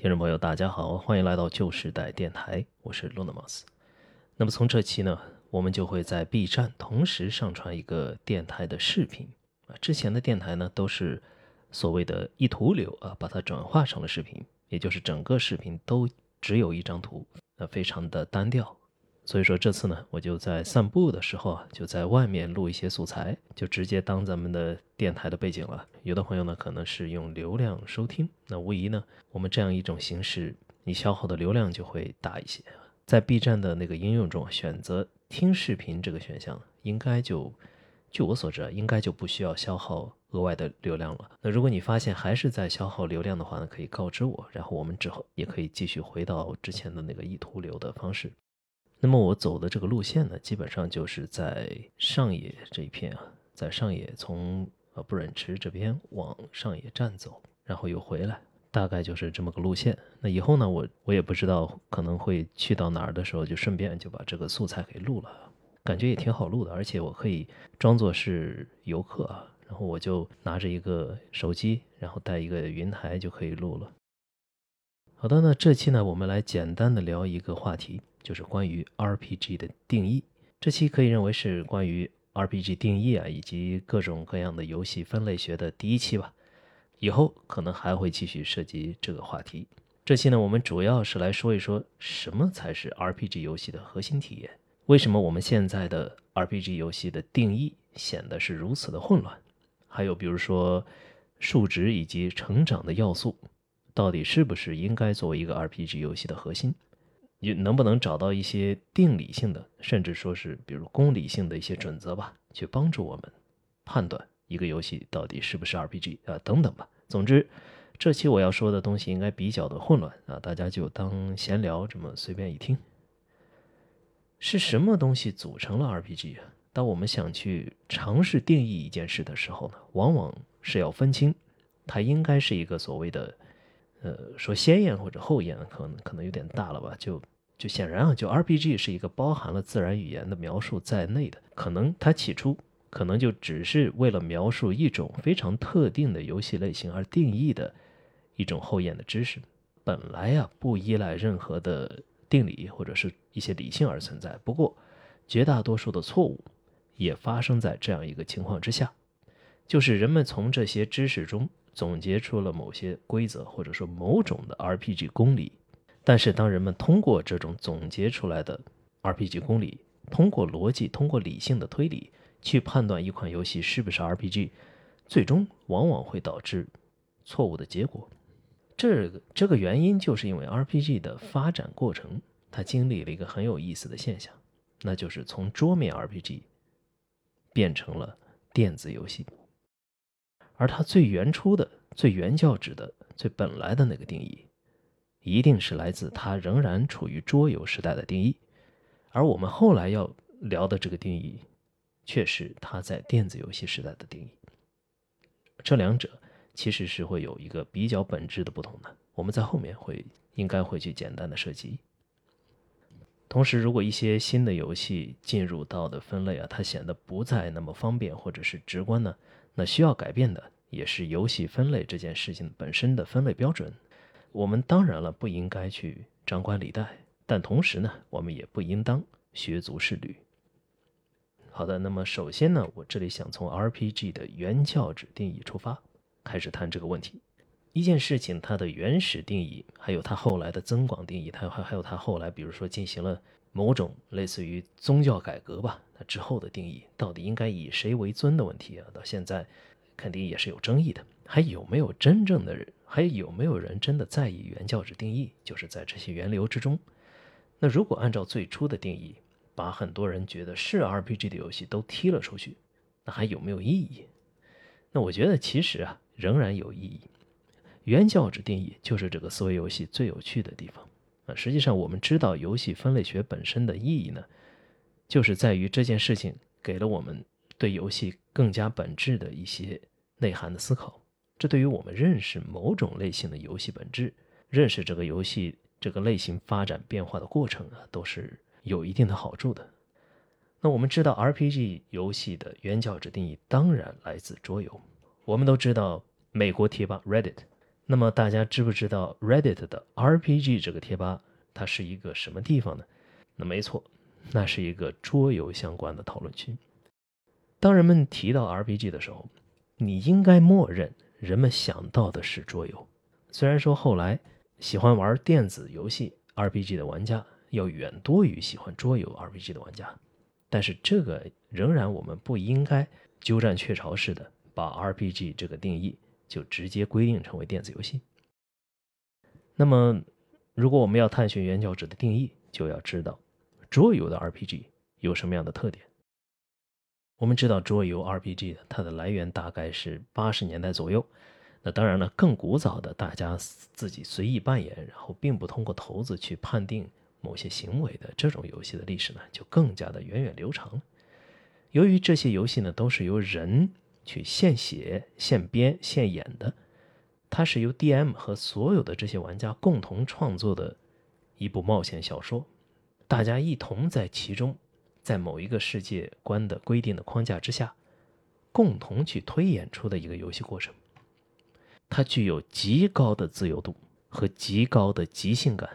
听众朋友，大家好，欢迎来到旧时代电台，我是露娜莫斯。那么从这期呢，我们就会在 B 站同时上传一个电台的视频啊。之前的电台呢，都是所谓的一图流啊，把它转化成了视频，也就是整个视频都只有一张图，那非常的单调。所以说这次呢，我就在散步的时候啊，就在外面录一些素材，就直接当咱们的电台的背景了。有的朋友呢，可能是用流量收听，那无疑呢，我们这样一种形式，你消耗的流量就会大一些。在 B 站的那个应用中，选择听视频这个选项，应该就，据我所知啊，应该就不需要消耗额外的流量了。那如果你发现还是在消耗流量的话呢，可以告知我，然后我们之后也可以继续回到之前的那个意图流的方式。那么我走的这个路线呢，基本上就是在上野这一片啊，在上野从呃不忍池这边往上野站走，然后又回来，大概就是这么个路线。那以后呢，我我也不知道可能会去到哪儿的时候，就顺便就把这个素材给录了，感觉也挺好录的，而且我可以装作是游客啊，然后我就拿着一个手机，然后带一个云台就可以录了。好的，那这期呢，我们来简单的聊一个话题，就是关于 RPG 的定义。这期可以认为是关于 RPG 定义啊，以及各种各样的游戏分类学的第一期吧。以后可能还会继续涉及这个话题。这期呢，我们主要是来说一说什么才是 RPG 游戏的核心体验。为什么我们现在的 RPG 游戏的定义显得是如此的混乱？还有比如说数值以及成长的要素。到底是不是应该作为一个 RPG 游戏的核心？你能不能找到一些定理性的，甚至说是比如公理性的一些准则吧，去帮助我们判断一个游戏到底是不是 RPG 啊？等等吧。总之，这期我要说的东西应该比较的混乱啊，大家就当闲聊这么随便一听。是什么东西组成了 RPG 啊？当我们想去尝试定义一件事的时候呢，往往是要分清它应该是一个所谓的。呃，说先验或者后验，可能可能有点大了吧？就就显然啊，就 RPG 是一个包含了自然语言的描述在内的，可能它起初可能就只是为了描述一种非常特定的游戏类型而定义的一种后验的知识，本来呀不依赖任何的定理或者是一些理性而存在。不过，绝大多数的错误也发生在这样一个情况之下，就是人们从这些知识中。总结出了某些规则，或者说某种的 RPG 公理。但是，当人们通过这种总结出来的 RPG 公理，通过逻辑、通过理性的推理去判断一款游戏是不是 RPG，最终往往会导致错误的结果。这个这个原因就是因为 RPG 的发展过程，它经历了一个很有意思的现象，那就是从桌面 RPG 变成了电子游戏。而它最原初的、最原教旨的、最本来的那个定义，一定是来自它仍然处于桌游时代的定义。而我们后来要聊的这个定义，却是它在电子游戏时代的定义。这两者其实是会有一个比较本质的不同的。我们在后面会应该会去简单的涉及。同时，如果一些新的游戏进入到的分类啊，它显得不再那么方便或者是直观呢？那需要改变的也是游戏分类这件事情本身的分类标准。我们当然了不应该去张冠李戴，但同时呢，我们也不应当削足适履。好的，那么首先呢，我这里想从 RPG 的原教旨定义出发，开始谈这个问题。一件事情它的原始定义，还有它后来的增广定义，它还还有它后来，比如说进行了某种类似于宗教改革吧。那之后的定义到底应该以谁为尊的问题啊，到现在肯定也是有争议的。还有没有真正的人？还有没有人真的在意原教旨定义？就是在这些源流之中。那如果按照最初的定义，把很多人觉得是 RPG 的游戏都踢了出去，那还有没有意义？那我觉得其实啊，仍然有意义。原教旨定义就是这个思维游戏最有趣的地方实际上，我们知道游戏分类学本身的意义呢。就是在于这件事情给了我们对游戏更加本质的一些内涵的思考，这对于我们认识某种类型的游戏本质、认识这个游戏这个类型发展变化的过程啊，都是有一定的好处的。那我们知道 RPG 游戏的原教旨定义当然来自桌游，我们都知道美国贴吧 Reddit，那么大家知不知道 Reddit 的 RPG 这个贴吧它是一个什么地方呢？那没错，那是一个桌游相关的讨论区。当人们提到 RPG 的时候，你应该默认人们想到的是桌游。虽然说后来喜欢玩电子游戏 RPG 的玩家要远多于喜欢桌游 RPG 的玩家，但是这个仍然我们不应该鸠占鹊巢似的把 RPG 这个定义就直接规定成为电子游戏。那么，如果我们要探寻原教旨的定义，就要知道桌游的 RPG 有什么样的特点。我们知道桌游 RPG 它的来源大概是八十年代左右。那当然了，更古早的，大家自己随意扮演，然后并不通过骰子去判定某些行为的这种游戏的历史呢，就更加的源远流长。由于这些游戏呢都是由人去现写、现编、现演的，它是由 DM 和所有的这些玩家共同创作的一部冒险小说，大家一同在其中，在某一个世界观的规定的框架之下，共同去推演出的一个游戏过程。它具有极高的自由度和极高的即兴感。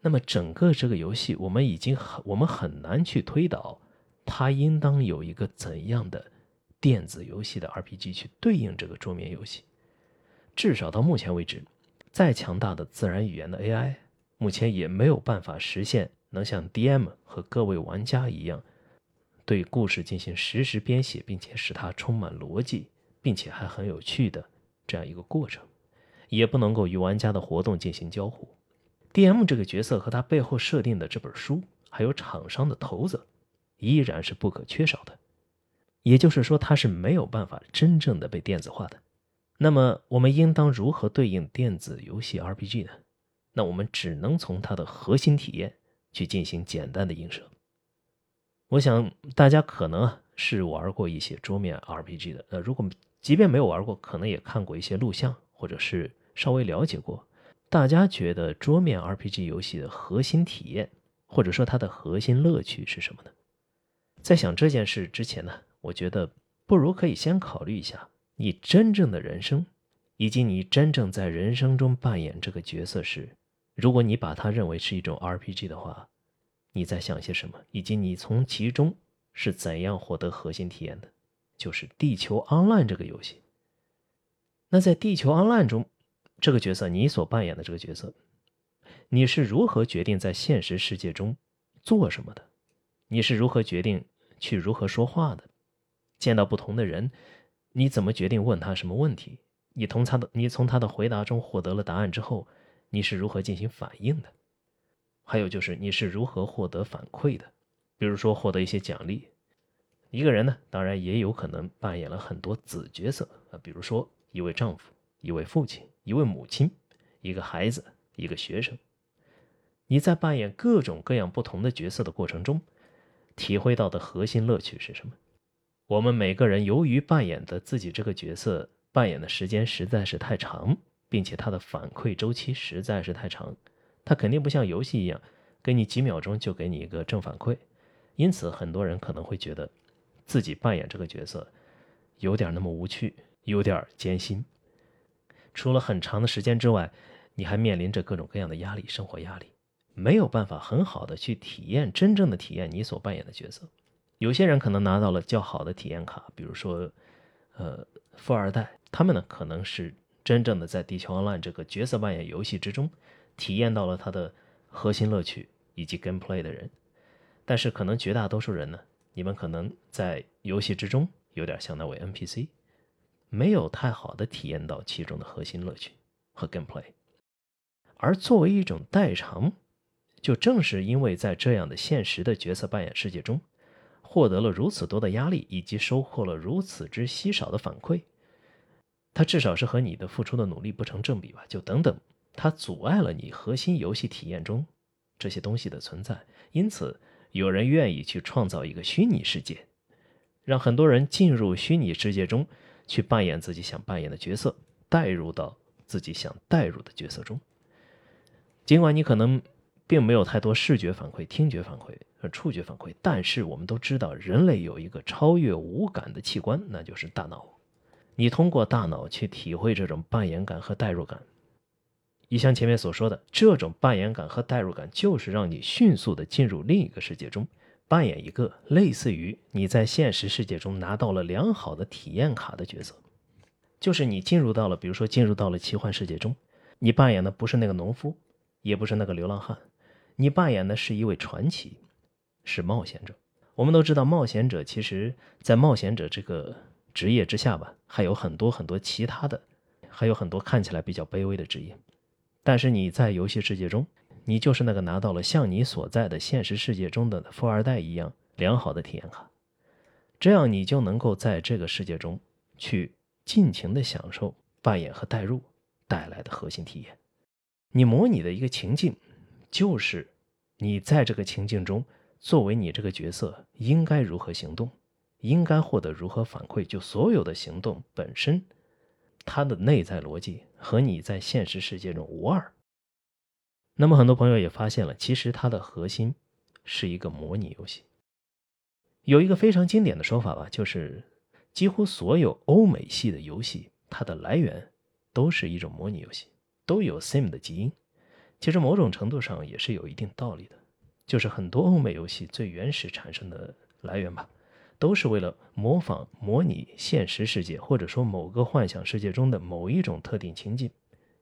那么，整个这个游戏，我们已经很我们很难去推导，它应当有一个怎样的电子游戏的 RPG 去对应这个桌面游戏。至少到目前为止，再强大的自然语言的 AI，目前也没有办法实现能像 DM 和各位玩家一样，对故事进行实时编写，并且使它充满逻辑，并且还很有趣的。这样一个过程，也不能够与玩家的活动进行交互。D.M 这个角色和他背后设定的这本书，还有厂商的头子，依然是不可缺少的。也就是说，它是没有办法真正的被电子化的。那么，我们应当如何对应电子游戏 RPG 呢？那我们只能从它的核心体验去进行简单的映射。我想大家可能啊是玩过一些桌面 RPG 的，呃，如果。即便没有玩过，可能也看过一些录像，或者是稍微了解过。大家觉得桌面 RPG 游戏的核心体验，或者说它的核心乐趣是什么呢？在想这件事之前呢，我觉得不如可以先考虑一下你真正的人生，以及你真正在人生中扮演这个角色时，如果你把它认为是一种 RPG 的话，你在想些什么，以及你从其中是怎样获得核心体验的。就是《地球 Online》这个游戏。那在《地球 Online》中，这个角色你所扮演的这个角色，你是如何决定在现实世界中做什么的？你是如何决定去如何说话的？见到不同的人，你怎么决定问他什么问题？你从他的你从他的回答中获得了答案之后，你是如何进行反应的？还有就是你是如何获得反馈的？比如说获得一些奖励。一个人呢，当然也有可能扮演了很多子角色啊，比如说一位丈夫、一位父亲、一位母亲、一个孩子、一个学生。你在扮演各种各样不同的角色的过程中，体会到的核心乐趣是什么？我们每个人由于扮演的自己这个角色扮演的时间实在是太长，并且他的反馈周期实在是太长，他肯定不像游戏一样，给你几秒钟就给你一个正反馈。因此，很多人可能会觉得。自己扮演这个角色，有点那么无趣，有点艰辛。除了很长的时间之外，你还面临着各种各样的压力，生活压力，没有办法很好的去体验真正的体验你所扮演的角色。有些人可能拿到了较好的体验卡，比如说，呃，富二代，他们呢可能是真正的在《地球 Online》这个角色扮演游戏之中，体验到了它的核心乐趣以及 gameplay 的人。但是可能绝大多数人呢？你们可能在游戏之中有点像那位 NPC，没有太好的体验到其中的核心乐趣和 gameplay。而作为一种代偿，就正是因为在这样的现实的角色扮演世界中，获得了如此多的压力，以及收获了如此之稀少的反馈，它至少是和你的付出的努力不成正比吧？就等等，它阻碍了你核心游戏体验中这些东西的存在，因此。有人愿意去创造一个虚拟世界，让很多人进入虚拟世界中去扮演自己想扮演的角色，带入到自己想带入的角色中。尽管你可能并没有太多视觉反馈、听觉反馈和触觉反馈，但是我们都知道，人类有一个超越五感的器官，那就是大脑。你通过大脑去体会这种扮演感和代入感。一像前面所说的，这种扮演感和代入感，就是让你迅速的进入另一个世界中，扮演一个类似于你在现实世界中拿到了良好的体验卡的角色。就是你进入到了，比如说进入到了奇幻世界中，你扮演的不是那个农夫，也不是那个流浪汉，你扮演的是一位传奇，是冒险者。我们都知道，冒险者其实在冒险者这个职业之下吧，还有很多很多其他的，还有很多看起来比较卑微的职业。但是你在游戏世界中，你就是那个拿到了像你所在的现实世界中的富二代一样良好的体验卡，这样你就能够在这个世界中去尽情的享受扮演和代入带来的核心体验。你模拟的一个情境，就是你在这个情境中作为你这个角色应该如何行动，应该获得如何反馈，就所有的行动本身。它的内在逻辑和你在现实世界中无二。那么，很多朋友也发现了，其实它的核心是一个模拟游戏。有一个非常经典的说法吧，就是几乎所有欧美系的游戏，它的来源都是一种模拟游戏，都有 Sim 的基因。其实某种程度上也是有一定道理的，就是很多欧美游戏最原始产生的来源吧。都是为了模仿、模拟现实世界，或者说某个幻想世界中的某一种特定情境，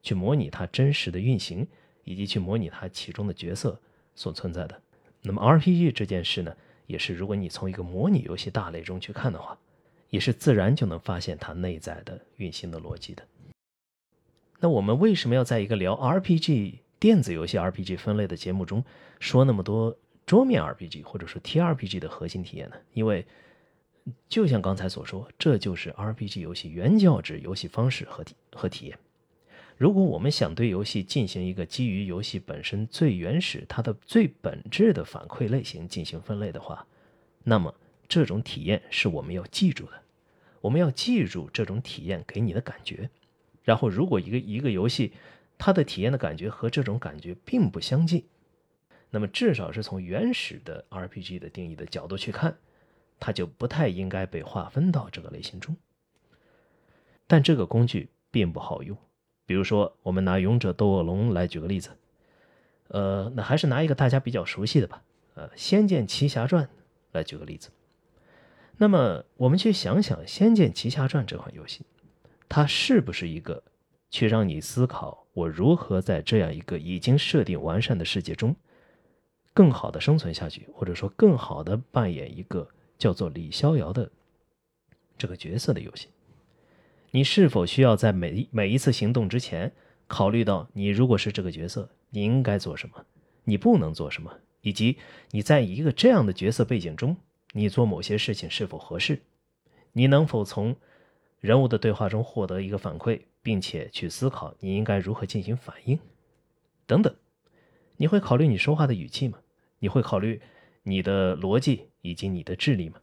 去模拟它真实的运行，以及去模拟它其中的角色所存在的。那么 RPG 这件事呢，也是如果你从一个模拟游戏大类中去看的话，也是自然就能发现它内在的运行的逻辑的。那我们为什么要在一个聊 RPG 电子游戏 RPG 分类的节目中说那么多桌面 RPG 或者说 TRPG 的核心体验呢？因为就像刚才所说，这就是 RPG 游戏原教旨游戏方式和体和体验。如果我们想对游戏进行一个基于游戏本身最原始、它的最本质的反馈类型进行分类的话，那么这种体验是我们要记住的。我们要记住这种体验给你的感觉。然后，如果一个一个游戏它的体验的感觉和这种感觉并不相近，那么至少是从原始的 RPG 的定义的角度去看。它就不太应该被划分到这个类型中，但这个工具并不好用。比如说，我们拿《勇者斗恶龙》来举个例子，呃，那还是拿一个大家比较熟悉的吧，呃，《仙剑奇侠传》来举个例子。那么，我们去想想《仙剑奇侠传》这款游戏，它是不是一个去让你思考我如何在这样一个已经设定完善的世界中，更好的生存下去，或者说更好的扮演一个？叫做李逍遥的这个角色的游戏，你是否需要在每每一次行动之前考虑到，你如果是这个角色，你应该做什么，你不能做什么，以及你在一个这样的角色背景中，你做某些事情是否合适？你能否从人物的对话中获得一个反馈，并且去思考你应该如何进行反应？等等，你会考虑你说话的语气吗？你会考虑你的逻辑？以及你的智力吗？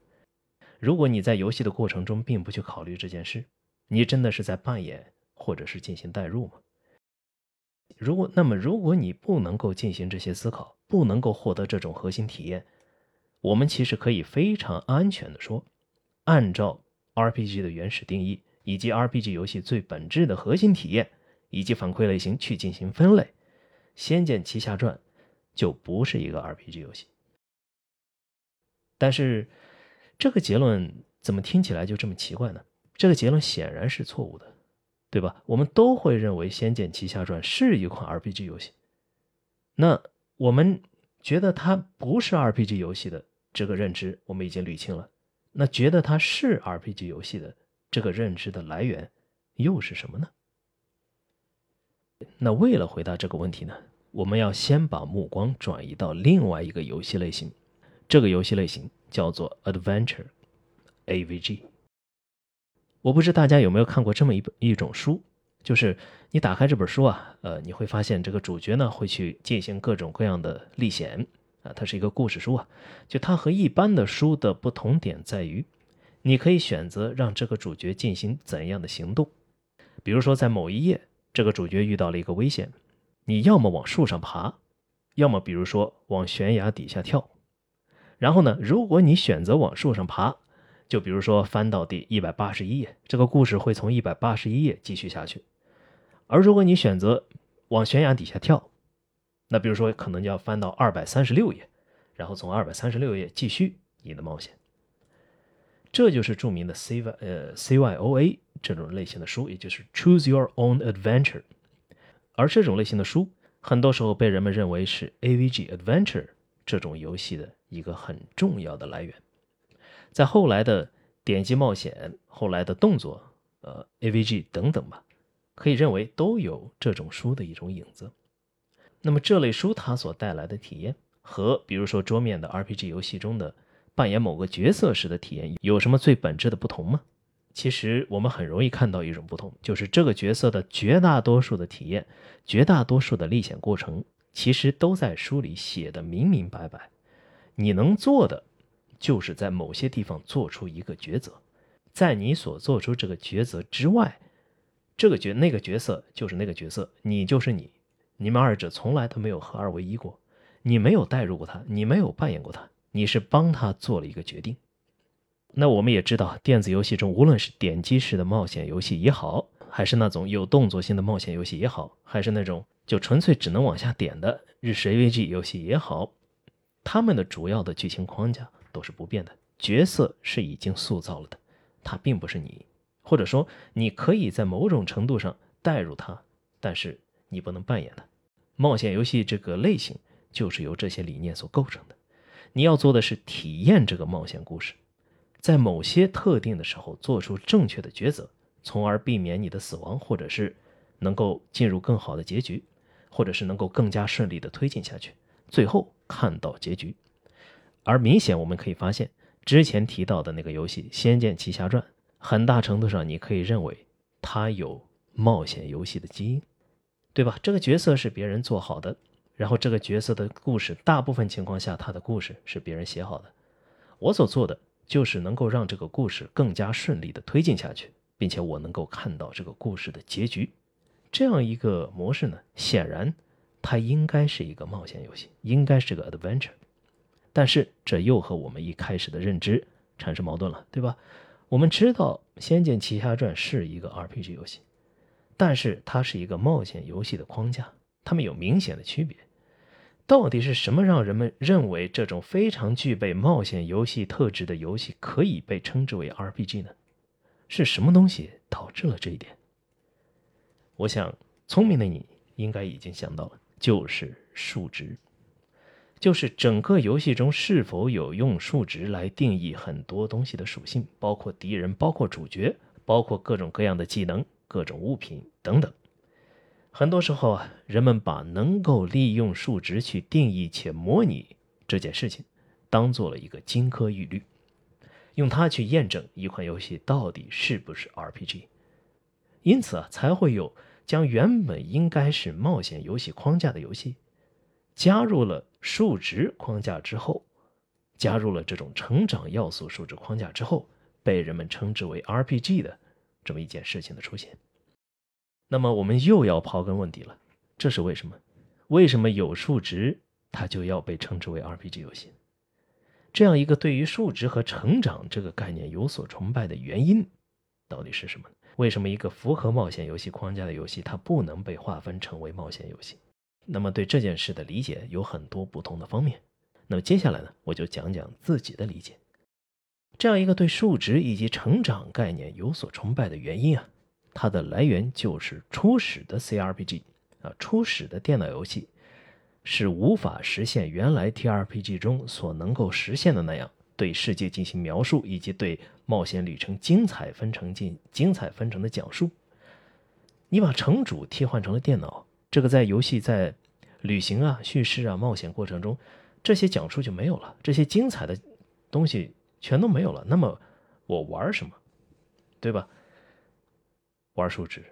如果你在游戏的过程中并不去考虑这件事，你真的是在扮演或者是进行代入吗？如果那么，如果你不能够进行这些思考，不能够获得这种核心体验，我们其实可以非常安全的说，按照 RPG 的原始定义，以及 RPG 游戏最本质的核心体验以及反馈类型去进行分类，《仙剑奇侠传》就不是一个 RPG 游戏。但是，这个结论怎么听起来就这么奇怪呢？这个结论显然是错误的，对吧？我们都会认为《仙剑奇侠传》是一款 RPG 游戏。那我们觉得它不是 RPG 游戏的这个认知，我们已经捋清了。那觉得它是 RPG 游戏的这个认知的来源又是什么呢？那为了回答这个问题呢，我们要先把目光转移到另外一个游戏类型。这个游戏类型叫做 Adventure，AVG。我不知大家有没有看过这么一本一种书，就是你打开这本书啊，呃，你会发现这个主角呢会去进行各种各样的历险啊，它是一个故事书啊。就它和一般的书的不同点在于，你可以选择让这个主角进行怎样的行动。比如说在某一页，这个主角遇到了一个危险，你要么往树上爬，要么比如说往悬崖底下跳。然后呢？如果你选择往树上爬，就比如说翻到第一百八十一页，这个故事会从一百八十一页继续下去。而如果你选择往悬崖底下跳，那比如说可能就要翻到二百三十六页，然后从二百三十六页继续你的冒险。这就是著名的 C Y 呃 C Y O A 这种类型的书，也就是 Choose Your Own Adventure。而这种类型的书，很多时候被人们认为是 A V G Adventure 这种游戏的一个很重要的来源。在后来的点击冒险、后来的动作，呃，A V G 等等吧，可以认为都有这种书的一种影子。那么这类书它所带来的体验，和比如说桌面的 R P G 游戏中的扮演某个角色时的体验有什么最本质的不同吗？其实我们很容易看到一种不同，就是这个角色的绝大多数的体验、绝大多数的历险过程，其实都在书里写的明明白白。你能做的。就是在某些地方做出一个抉择，在你所做出这个抉择之外，这个角那个角色就是那个角色，你就是你，你们二者从来都没有合二为一过，你没有代入过他，你没有扮演过他，你是帮他做了一个决定。那我们也知道，电子游戏中无论是点击式的冒险游戏也好，还是那种有动作性的冒险游戏也好，还是那种就纯粹只能往下点的日式 AVG 游戏也好，他们的主要的剧情框架。都是不变的，角色是已经塑造了的，他并不是你，或者说你可以在某种程度上代入他，但是你不能扮演的。冒险游戏这个类型就是由这些理念所构成的，你要做的是体验这个冒险故事，在某些特定的时候做出正确的抉择，从而避免你的死亡，或者是能够进入更好的结局，或者是能够更加顺利的推进下去，最后看到结局。而明显我们可以发现，之前提到的那个游戏《仙剑奇侠传》，很大程度上你可以认为它有冒险游戏的基因，对吧？这个角色是别人做好的，然后这个角色的故事，大部分情况下他的故事是别人写好的。我所做的就是能够让这个故事更加顺利的推进下去，并且我能够看到这个故事的结局。这样一个模式呢，显然它应该是一个冒险游戏，应该是个 adventure。但是这又和我们一开始的认知产生矛盾了，对吧？我们知道《仙剑奇侠传》是一个 RPG 游戏，但是它是一个冒险游戏的框架，它们有明显的区别。到底是什么让人们认为这种非常具备冒险游戏特质的游戏可以被称之为 RPG 呢？是什么东西导致了这一点？我想，聪明的你应该已经想到了，就是数值。就是整个游戏中是否有用数值来定义很多东西的属性，包括敌人、包括主角、包括各种各样的技能、各种物品等等。很多时候啊，人们把能够利用数值去定义且模拟这件事情，当做了一个金科玉律，用它去验证一款游戏到底是不是 RPG。因此啊，才会有将原本应该是冒险游戏框架的游戏。加入了数值框架之后，加入了这种成长要素数值框架之后，被人们称之为 RPG 的这么一件事情的出现。那么我们又要刨根问底了，这是为什么？为什么有数值它就要被称之为 RPG 游戏？这样一个对于数值和成长这个概念有所崇拜的原因到底是什么？为什么一个符合冒险游戏框架的游戏它不能被划分成为冒险游戏？那么对这件事的理解有很多不同的方面。那么接下来呢，我就讲讲自己的理解。这样一个对数值以及成长概念有所崇拜的原因啊，它的来源就是初始的 CRPG 啊，初始的电脑游戏是无法实现原来 TRPG 中所能够实现的那样对世界进行描述，以及对冒险旅程精彩纷呈进精彩纷呈的讲述。你把城主替换成了电脑。这个在游戏在旅行啊、叙事啊、冒险过程中，这些讲述就没有了，这些精彩的东西全都没有了。那么我玩什么，对吧？玩数值，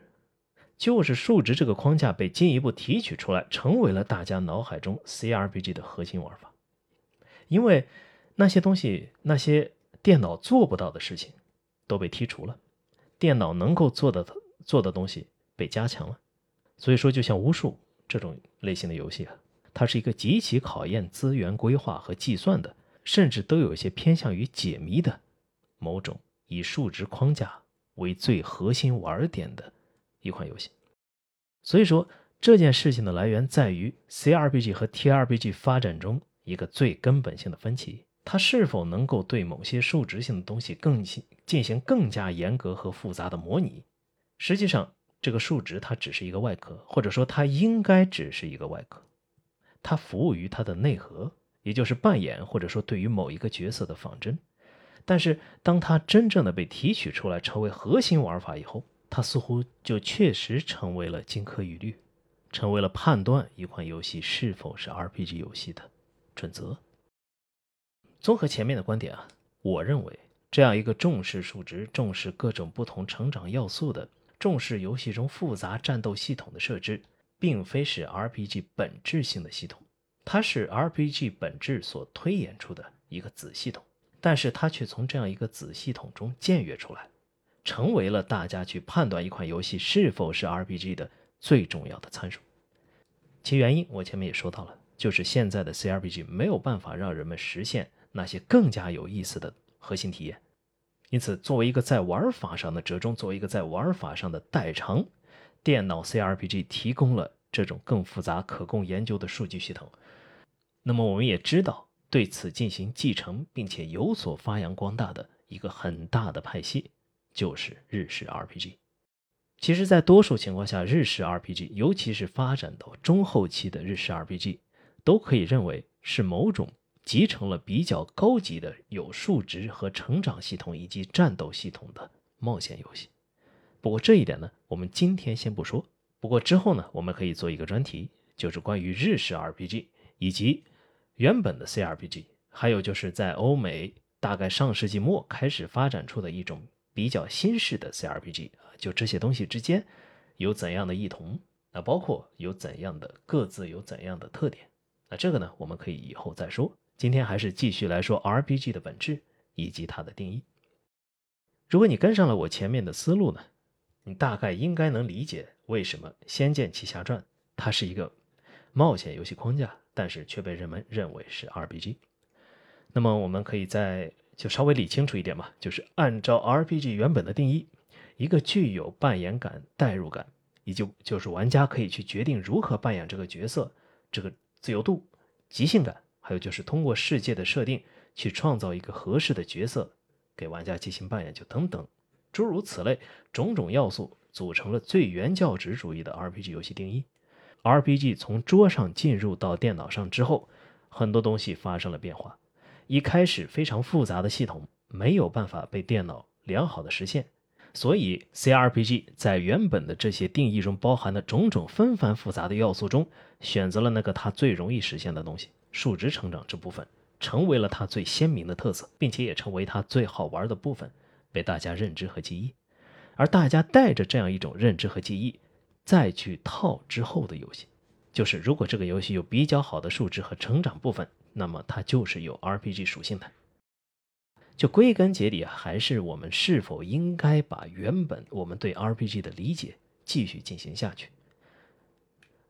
就是数值这个框架被进一步提取出来，成为了大家脑海中 CRPG 的核心玩法。因为那些东西，那些电脑做不到的事情都被剔除了，电脑能够做的做的东西被加强了。所以说，就像巫术这种类型的游戏啊，它是一个极其考验资源规划和计算的，甚至都有一些偏向于解谜的某种以数值框架为最核心玩点的一款游戏。所以说，这件事情的来源在于 CRPG 和 TRPG 发展中一个最根本性的分歧：它是否能够对某些数值性的东西更进行更加严格和复杂的模拟？实际上，这个数值它只是一个外壳，或者说它应该只是一个外壳，它服务于它的内核，也就是扮演或者说对于某一个角色的仿真。但是，当它真正的被提取出来成为核心玩法以后，它似乎就确实成为了金科玉律，成为了判断一款游戏是否是 RPG 游戏的准则。综合前面的观点啊，我认为这样一个重视数值、重视各种不同成长要素的、重视游戏中复杂战斗系统的设置，并非是 RPG 本质性的系统，它是 RPG 本质所推演出的一个子系统，但是它却从这样一个子系统中僭越出来。成为了大家去判断一款游戏是否是 RPG 的最重要的参数。其原因我前面也说到了，就是现在的 CRPG 没有办法让人们实现那些更加有意思的核心体验。因此，作为一个在玩法上的折中，作为一个在玩法上的代偿，电脑 CRPG 提供了这种更复杂、可供研究的数据系统。那么，我们也知道，对此进行继承并且有所发扬光大的一个很大的派系。就是日式 RPG。其实，在多数情况下，日式 RPG，尤其是发展到中后期的日式 RPG，都可以认为是某种集成了比较高级的有数值和成长系统以及战斗系统的冒险游戏。不过这一点呢，我们今天先不说。不过之后呢，我们可以做一个专题，就是关于日式 RPG 以及原本的 CRPG，还有就是在欧美大概上世纪末开始发展出的一种。比较新式的 CRPG 啊，就这些东西之间有怎样的异同？那包括有怎样的各自有怎样的特点？那这个呢，我们可以以后再说。今天还是继续来说 RPG 的本质以及它的定义。如果你跟上了我前面的思路呢，你大概应该能理解为什么《仙剑奇侠传》它是一个冒险游戏框架，但是却被人们认为是 RPG。那么我们可以在。就稍微理清楚一点嘛，就是按照 RPG 原本的定义，一个具有扮演感、代入感，以及就是玩家可以去决定如何扮演这个角色，这个自由度、即兴感，还有就是通过世界的设定去创造一个合适的角色给玩家进行扮演，就等等诸如此类种种要素，组成了最原教旨主义的 RPG 游戏定义。RPG 从桌上进入到电脑上之后，很多东西发生了变化。一开始非常复杂的系统没有办法被电脑良好的实现，所以 CRPG 在原本的这些定义中包含的种种纷繁复杂的要素中，选择了那个它最容易实现的东西——数值成长这部分，成为了它最鲜明的特色，并且也成为它最好玩的部分，被大家认知和记忆。而大家带着这样一种认知和记忆，再去套之后的游戏，就是如果这个游戏有比较好的数值和成长部分。那么它就是有 RPG 属性的，就归根结底啊，还是我们是否应该把原本我们对 RPG 的理解继续进行下去？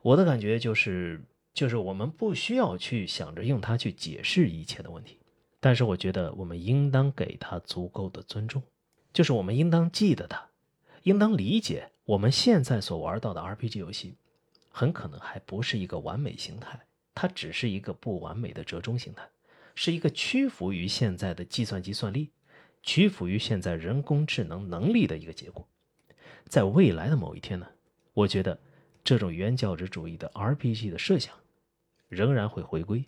我的感觉就是，就是我们不需要去想着用它去解释一切的问题，但是我觉得我们应当给它足够的尊重，就是我们应当记得它，应当理解我们现在所玩到的 RPG 游戏，很可能还不是一个完美形态。它只是一个不完美的折中形态，是一个屈服于现在的计算机算力、屈服于现在人工智能能力的一个结果。在未来的某一天呢，我觉得这种原教旨主义的 RPG 的设想仍然会回归。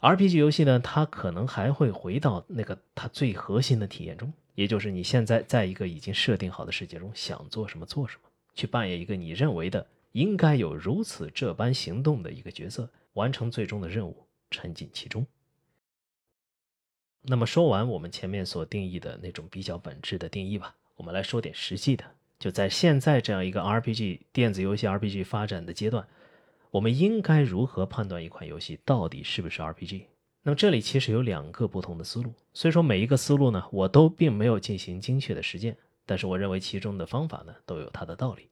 RPG 游戏呢，它可能还会回到那个它最核心的体验中，也就是你现在在一个已经设定好的世界中，想做什么做什么，去扮演一个你认为的应该有如此这般行动的一个角色。完成最终的任务，沉浸其中。那么说完我们前面所定义的那种比较本质的定义吧，我们来说点实际的。就在现在这样一个 RPG 电子游戏 RPG 发展的阶段，我们应该如何判断一款游戏到底是不是 RPG？那么这里其实有两个不同的思路。虽说每一个思路呢，我都并没有进行精确的实践，但是我认为其中的方法呢，都有它的道理。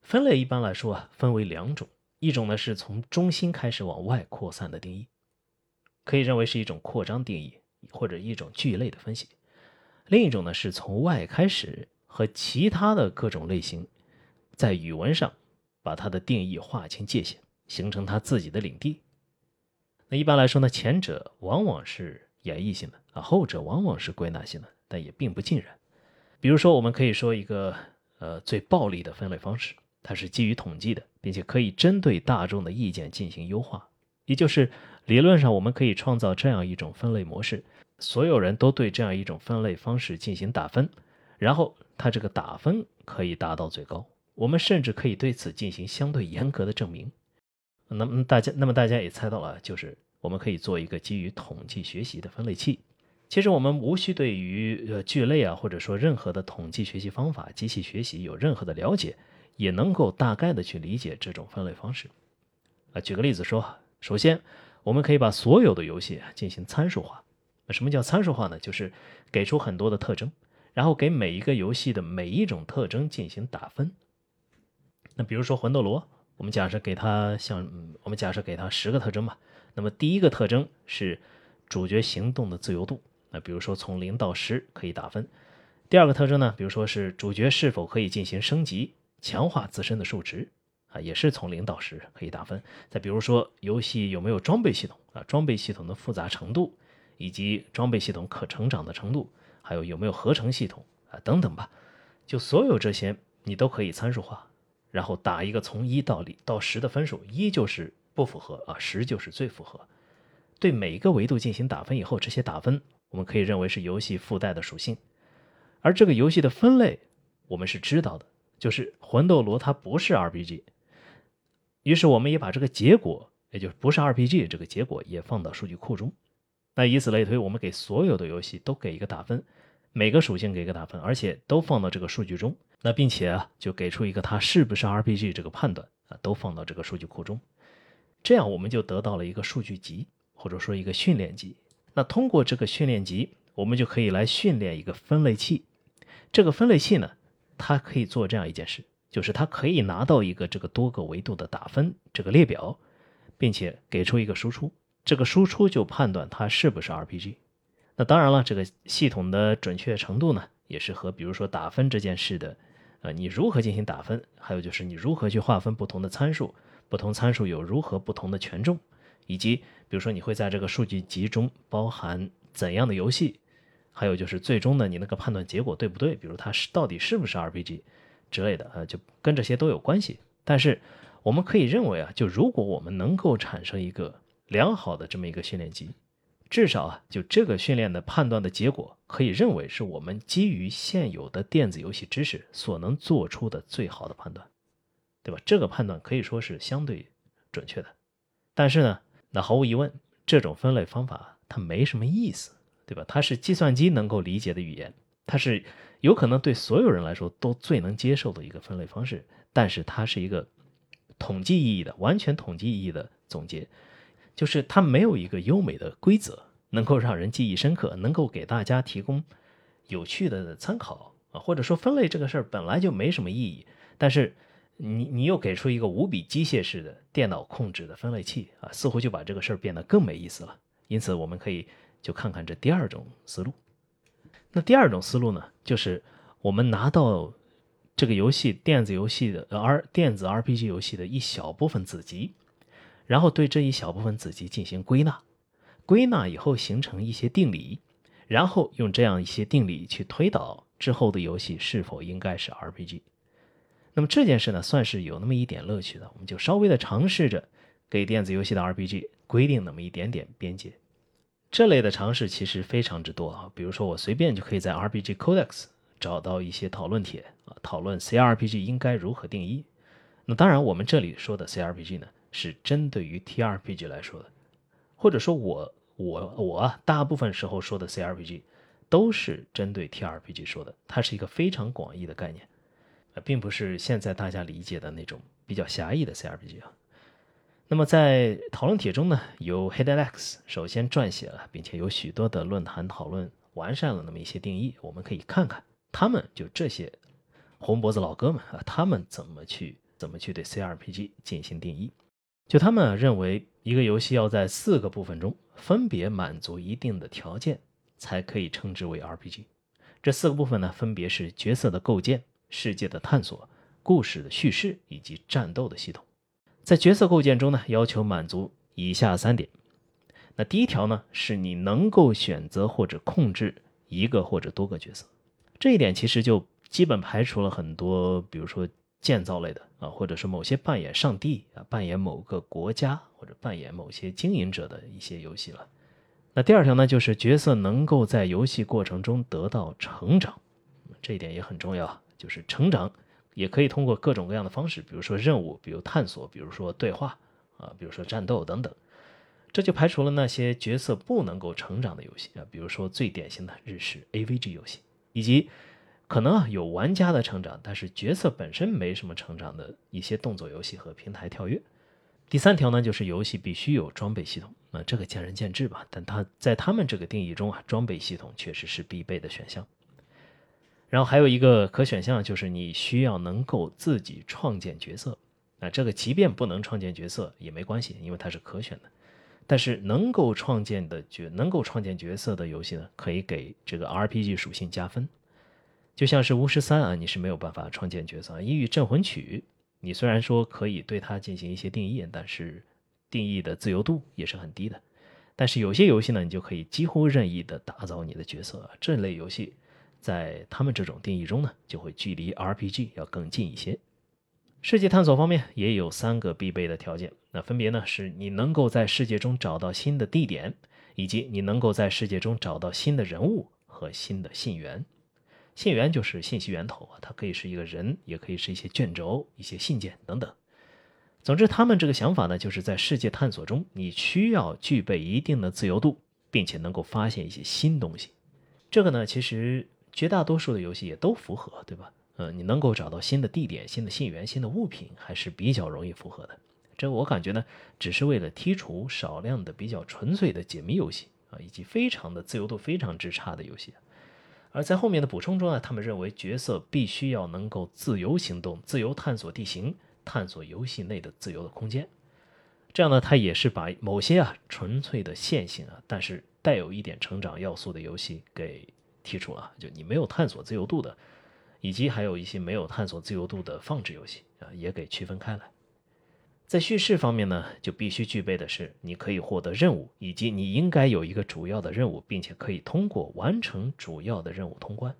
分类一般来说啊，分为两种。一种呢是从中心开始往外扩散的定义，可以认为是一种扩张定义或者一种聚类的分析；另一种呢是从外开始和其他的各种类型，在语文上把它的定义划清界限，形成它自己的领地。那一般来说呢，前者往往是演绎性的啊，后者往往是归纳性的，但也并不尽然。比如说，我们可以说一个呃最暴力的分类方式，它是基于统计的，并且可以针对大众的意见进行优化。也就是理论上，我们可以创造这样一种分类模式，所有人都对这样一种分类方式进行打分，然后它这个打分可以达到最高。我们甚至可以对此进行相对严格的证明。那么大家，那么大家也猜到了，就是我们可以做一个基于统计学习的分类器。其实我们无需对于呃聚类啊，或者说任何的统计学习方法、机器学习有任何的了解，也能够大概的去理解这种分类方式。啊，举个例子说，首先我们可以把所有的游戏进行参数化。那什么叫参数化呢？就是给出很多的特征，然后给每一个游戏的每一种特征进行打分。那比如说魂斗罗，我们假设给它像我们假设给它十个特征吧。那么第一个特征是主角行动的自由度。那比如说从零到十可以打分。第二个特征呢，比如说是主角是否可以进行升级、强化自身的数值啊，也是从零到十可以打分。再比如说游戏有没有装备系统啊，装备系统的复杂程度，以及装备系统可成长的程度，还有有没有合成系统啊等等吧。就所有这些你都可以参数化，然后打一个从一到零到十的分数，一就是不符合啊，十就是最符合。对每一个维度进行打分以后，这些打分。我们可以认为是游戏附带的属性，而这个游戏的分类我们是知道的，就是魂斗罗它不是 RPG。于是我们也把这个结果，也就是不是 RPG 这个结果也放到数据库中。那以此类推，我们给所有的游戏都给一个打分，每个属性给一个打分，而且都放到这个数据中。那并且啊，就给出一个它是不是 RPG 这个判断啊，都放到这个数据库中。这样我们就得到了一个数据集，或者说一个训练集。那通过这个训练集，我们就可以来训练一个分类器。这个分类器呢，它可以做这样一件事，就是它可以拿到一个这个多个维度的打分这个列表，并且给出一个输出。这个输出就判断它是不是 RPG。那当然了，这个系统的准确程度呢，也是和比如说打分这件事的，呃，你如何进行打分，还有就是你如何去划分不同的参数，不同参数有如何不同的权重。以及，比如说你会在这个数据集中包含怎样的游戏，还有就是最终呢你那个判断结果对不对？比如它是到底是不是 RPG 之类的，呃，就跟这些都有关系。但是我们可以认为啊，就如果我们能够产生一个良好的这么一个训练集，至少啊，就这个训练的判断的结果，可以认为是我们基于现有的电子游戏知识所能做出的最好的判断，对吧？这个判断可以说是相对准确的。但是呢？那毫无疑问，这种分类方法它没什么意思，对吧？它是计算机能够理解的语言，它是有可能对所有人来说都最能接受的一个分类方式，但是它是一个统计意义的、完全统计意义的总结，就是它没有一个优美的规则能够让人记忆深刻，能够给大家提供有趣的参考啊，或者说分类这个事儿本来就没什么意义，但是。你你又给出一个无比机械式的电脑控制的分类器啊，似乎就把这个事儿变得更没意思了。因此，我们可以就看看这第二种思路。那第二种思路呢，就是我们拿到这个游戏电子游戏的 R 电子 RPG 游戏的一小部分子集，然后对这一小部分子集进行归纳，归纳以后形成一些定理，然后用这样一些定理去推导之后的游戏是否应该是 RPG。那么这件事呢，算是有那么一点乐趣的，我们就稍微的尝试着给电子游戏的 RPG 规定那么一点点边界。这类的尝试其实非常之多啊，比如说我随便就可以在 RPG Codex 找到一些讨论帖啊，讨论 CRPG 应该如何定义。那当然，我们这里说的 CRPG 呢，是针对于 TRPG 来说的，或者说我我我啊大部分时候说的 CRPG 都是针对 TRPG 说的，它是一个非常广义的概念。并不是现在大家理解的那种比较狭义的 CRPG 啊。那么在讨论帖中呢，由 HeadLex 首先撰写了，并且有许多的论坛讨论完善了那么一些定义，我们可以看看他们就这些红脖子老哥们啊，他们怎么去怎么去对 CRPG 进行定义。就他们认为，一个游戏要在四个部分中分别满足一定的条件，才可以称之为 RPG。这四个部分呢，分别是角色的构建、世界的探索、故事的叙事以及战斗的系统。在角色构建中呢，要求满足以下三点。那第一条呢，是你能够选择或者控制一个或者多个角色。这一点其实就基本排除了很多，比如说建造类的啊，或者是某些扮演上帝啊、扮演某个国家或者扮演某些经营者的一些游戏了。那第二条呢，就是角色能够在游戏过程中得到成长，这一点也很重要。就是成长也可以通过各种各样的方式，比如说任务，比如探索，比如说对话啊，比如说战斗等等。这就排除了那些角色不能够成长的游戏啊，比如说最典型的日式 AVG 游戏，以及可能啊有玩家的成长，但是角色本身没什么成长的一些动作游戏和平台跳跃。第三条呢，就是游戏必须有装备系统，那这个见仁见智吧，但它在他们这个定义中啊，装备系统确实是必备的选项。然后还有一个可选项，就是你需要能够自己创建角色，那这个即便不能创建角色也没关系，因为它是可选的。但是能够创建的角能够创建角色的游戏呢，可以给这个 RPG 属性加分。就像是巫师三啊，你是没有办法创建角色。异域镇魂曲，你虽然说可以对它进行一些定义，但是定义的自由度也是很低的。但是有些游戏呢，你就可以几乎任意的打造你的角色。这类游戏在他们这种定义中呢，就会距离 RPG 要更近一些。世界探索方面也有三个必备的条件，那分别呢是你能够在世界中找到新的地点，以及你能够在世界中找到新的人物和新的信源。信源就是信息源头啊，它可以是一个人，也可以是一些卷轴、一些信件等等。总之，他们这个想法呢，就是在世界探索中，你需要具备一定的自由度，并且能够发现一些新东西。这个呢，其实绝大多数的游戏也都符合，对吧？呃，你能够找到新的地点、新的信源、新的物品，还是比较容易符合的。这我感觉呢，只是为了剔除少量的比较纯粹的解谜游戏啊，以及非常的自由度非常之差的游戏。而在后面的补充中呢，他们认为角色必须要能够自由行动、自由探索地形、探索游戏内的自由的空间。这样呢，他也是把某些啊纯粹的线性啊，但是带有一点成长要素的游戏给剔除了。就你没有探索自由度的。以及还有一些没有探索自由度的放置游戏啊，也给区分开来。在叙事方面呢，就必须具备的是你可以获得任务，以及你应该有一个主要的任务，并且可以通过完成主要的任务通关。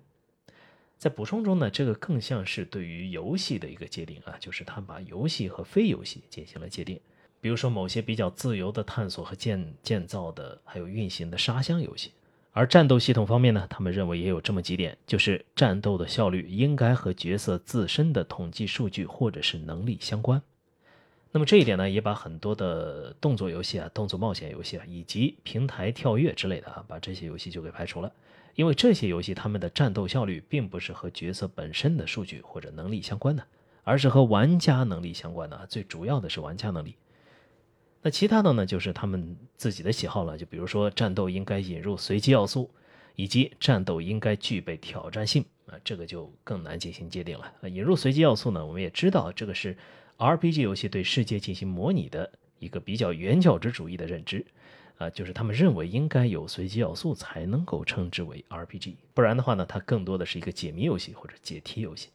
在补充中呢，这个更像是对于游戏的一个界定啊，就是他把游戏和非游戏进行了界定。比如说某些比较自由的探索和建建造的，还有运行的沙箱游戏。而战斗系统方面呢，他们认为也有这么几点，就是战斗的效率应该和角色自身的统计数据或者是能力相关。那么这一点呢，也把很多的动作游戏啊、动作冒险游戏啊，以及平台跳跃之类的啊，把这些游戏就给排除了，因为这些游戏他们的战斗效率并不是和角色本身的数据或者能力相关的，而是和玩家能力相关的，最主要的是玩家能力。那其他的呢，就是他们自己的喜好了。就比如说，战斗应该引入随机要素，以及战斗应该具备挑战性啊，这个就更难进行界定了。引入随机要素呢，我们也知道这个是 RPG 游戏对世界进行模拟的一个比较原教旨主义的认知啊，就是他们认为应该有随机要素才能够称之为 RPG，不然的话呢，它更多的是一个解谜游戏或者解题游戏。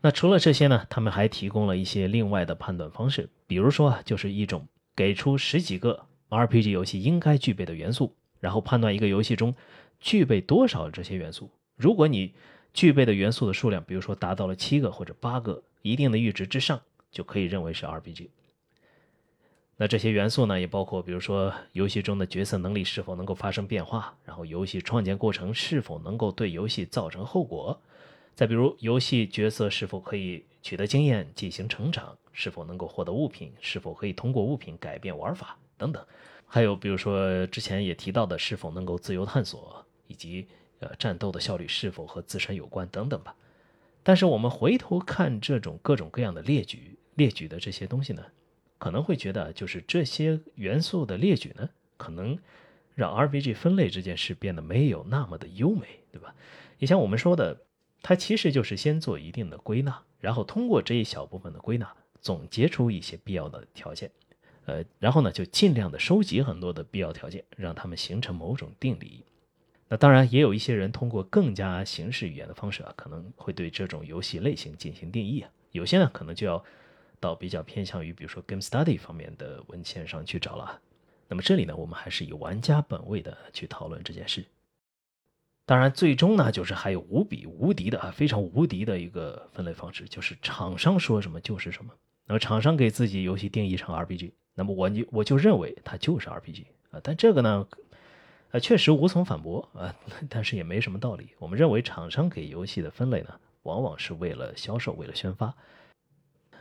那除了这些呢，他们还提供了一些另外的判断方式，比如说啊，就是一种给出十几个 RPG 游戏应该具备的元素，然后判断一个游戏中具备多少这些元素。如果你具备的元素的数量，比如说达到了七个或者八个一定的阈值之上，就可以认为是 RPG。那这些元素呢，也包括比如说游戏中的角色能力是否能够发生变化，然后游戏创建过程是否能够对游戏造成后果。再比如，游戏角色是否可以取得经验进行成长，是否能够获得物品，是否可以通过物品改变玩法等等。还有比如说之前也提到的，是否能够自由探索，以及呃战斗的效率是否和自身有关等等吧。但是我们回头看这种各种各样的列举列举的这些东西呢，可能会觉得就是这些元素的列举呢，可能让 RPG 分类这件事变得没有那么的优美，对吧？也像我们说的。它其实就是先做一定的归纳，然后通过这一小部分的归纳，总结出一些必要的条件，呃，然后呢就尽量的收集很多的必要条件，让它们形成某种定理。当然，也有一些人通过更加形式语言的方式啊，可能会对这种游戏类型进行定义啊。有些呢，可能就要到比较偏向于，比如说 game study 方面的文献上去找了。那么这里呢，我们还是以玩家本位的去讨论这件事。当然，最终呢，就是还有无比无敌的啊，非常无敌的一个分类方式，就是厂商说什么就是什么。那么厂商给自己游戏定义成 RPG，那么我就我就认为它就是 RPG 啊。但这个呢，呃，确实无从反驳啊，但是也没什么道理。我们认为厂商给游戏的分类呢，往往是为了销售，为了宣发。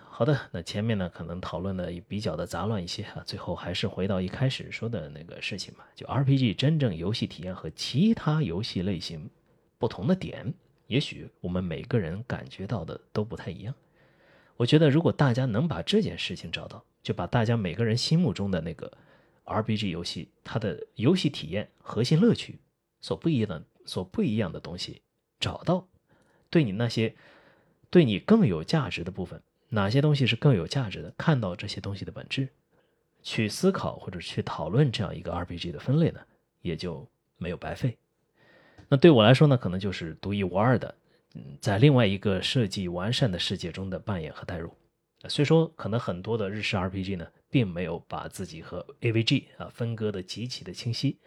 好的，那前面呢可能讨论的也比较的杂乱一些啊，最后还是回到一开始说的那个事情吧，就 RPG 真正游戏体验和其他游戏类型不同的点，也许我们每个人感觉到的都不太一样。我觉得如果大家能把这件事情找到，就把大家每个人心目中的那个 RPG 游戏它的游戏体验核心乐趣所不一样的所不一样的东西找到，对你那些对你更有价值的部分。哪些东西是更有价值的？看到这些东西的本质，去思考或者去讨论这样一个 RPG 的分类呢，也就没有白费。那对我来说呢，可能就是独一无二的，嗯，在另外一个设计完善的世界中的扮演和代入。虽说可能很多的日式 RPG 呢，并没有把自己和 AVG 啊分割的极其的清晰。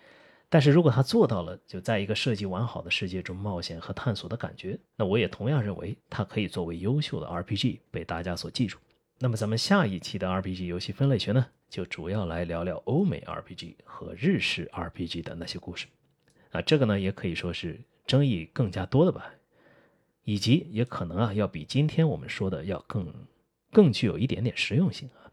但是如果他做到了，就在一个设计完好的世界中冒险和探索的感觉，那我也同样认为它可以作为优秀的 RPG 被大家所记住。那么咱们下一期的 RPG 游戏分类学呢，就主要来聊聊欧美 RPG 和日式 RPG 的那些故事。啊，这个呢也可以说是争议更加多的吧，以及也可能啊要比今天我们说的要更更具有一点点实用性啊。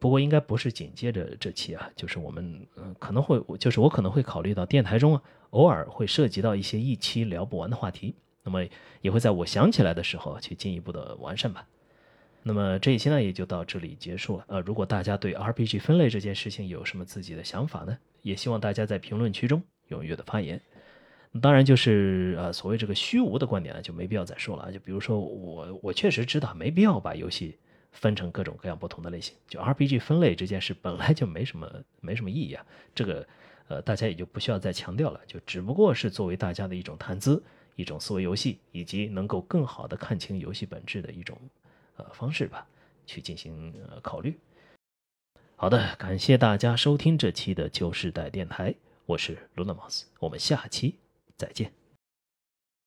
不过应该不是紧接着这期啊，就是我们嗯可能会，就是我可能会考虑到电台中啊，偶尔会涉及到一些一期聊不完的话题，那么也会在我想起来的时候去进一步的完善吧。那么这一期呢也就到这里结束了。呃，如果大家对 RPG 分类这件事情有什么自己的想法呢，也希望大家在评论区中踊跃的发言。当然就是呃所谓这个虚无的观点呢就没必要再说了，就比如说我我确实知道没必要把游戏。分成各种各样不同的类型，就 RPG 分类这件事本来就没什么没什么意义啊，这个呃大家也就不需要再强调了，就只不过是作为大家的一种谈资、一种思维游戏，以及能够更好的看清游戏本质的一种呃方式吧，去进行呃考虑。好的，感谢大家收听这期的旧时代电台，我是 Luna Mouse，我们下期再见。